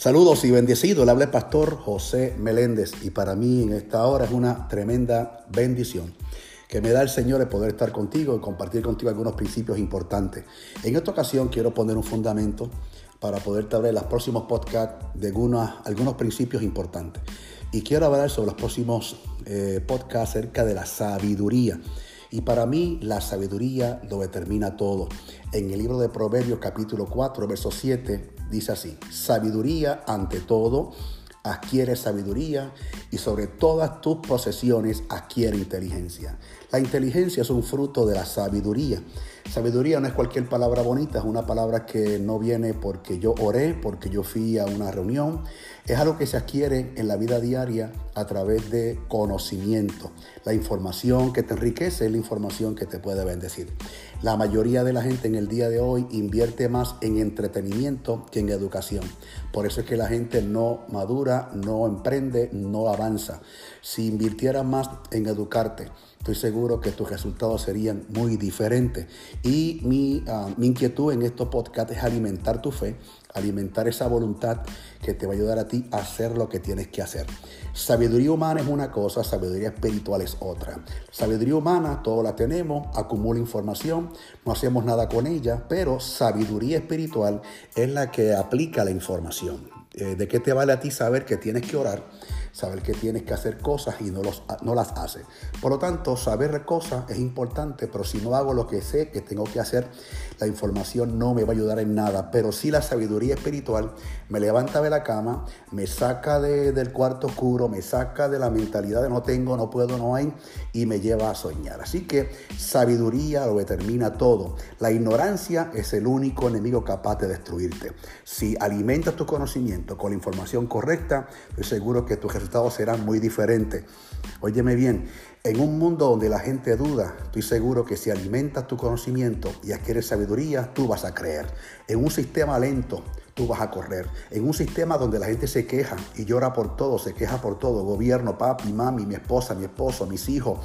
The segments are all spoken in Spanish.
Saludos y bendecidos, le habla pastor José Meléndez y para mí en esta hora es una tremenda bendición que me da el Señor el poder estar contigo y compartir contigo algunos principios importantes. En esta ocasión quiero poner un fundamento para poder traer los próximos podcasts de algunos, algunos principios importantes. Y quiero hablar sobre los próximos eh, podcasts acerca de la sabiduría. Y para mí la sabiduría lo determina todo. En el libro de Proverbios capítulo 4, verso 7 dice así, sabiduría ante todo, adquiere sabiduría y sobre todas tus posesiones adquiere inteligencia. La inteligencia es un fruto de la sabiduría. Sabiduría no es cualquier palabra bonita, es una palabra que no viene porque yo oré, porque yo fui a una reunión. Es algo que se adquiere en la vida diaria a través de conocimiento. La información que te enriquece es la información que te puede bendecir. La mayoría de la gente en el día de hoy invierte más en entretenimiento que en educación. Por eso es que la gente no madura, no emprende, no avanza. Si invirtiera más en educarte, estoy seguro que tus resultados serían muy diferentes. Y mi, ah, mi inquietud en estos podcasts es alimentar tu fe, alimentar esa voluntad que te va a ayudar a ti a hacer lo que tienes que hacer. Sabiduría humana es una cosa, sabiduría espiritual es otra. Sabiduría humana, todos la tenemos, acumula información, no hacemos nada con ella, pero sabiduría espiritual es la que aplica la información. Eh, ¿De qué te vale a ti saber que tienes que orar? Saber que tienes que hacer cosas y no, los, no las haces. Por lo tanto, saber cosas es importante, pero si no hago lo que sé que tengo que hacer, la información no me va a ayudar en nada. Pero sí la sabiduría espiritual me levanta de la cama, me saca del cuarto oscuro, me saca de la mentalidad de no tengo, no puedo, no hay, y me lleva a soñar. Así que sabiduría lo determina todo. La ignorancia es el único enemigo capaz de destruirte. Si alimentas tu conocimiento con la información correcta, estoy seguro que tu resultados serán muy diferentes. Óyeme bien, en un mundo donde la gente duda, estoy seguro que si alimentas tu conocimiento y adquieres sabiduría, tú vas a creer. En un sistema lento, tú vas a correr. En un sistema donde la gente se queja y llora por todo, se queja por todo, gobierno, papi, mami, mi esposa, mi esposo, mis hijos,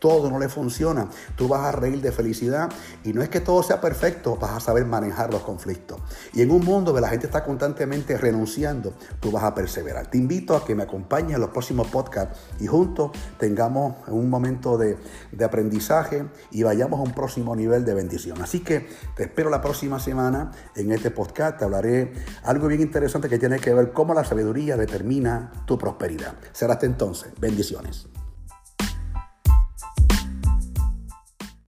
todo no le funciona, tú vas a reír de felicidad y no es que todo sea perfecto, vas a saber manejar los conflictos. Y en un mundo donde la gente está constantemente renunciando, tú vas a perseverar. Te invito a que me acompañes en los próximos podcasts y juntos tengamos un momento de, de aprendizaje y vayamos a un próximo nivel de bendición. Así que te espero la próxima semana en este podcast. Te hablaré algo bien interesante que tiene que ver cómo la sabiduría determina tu prosperidad. Será hasta entonces. Bendiciones.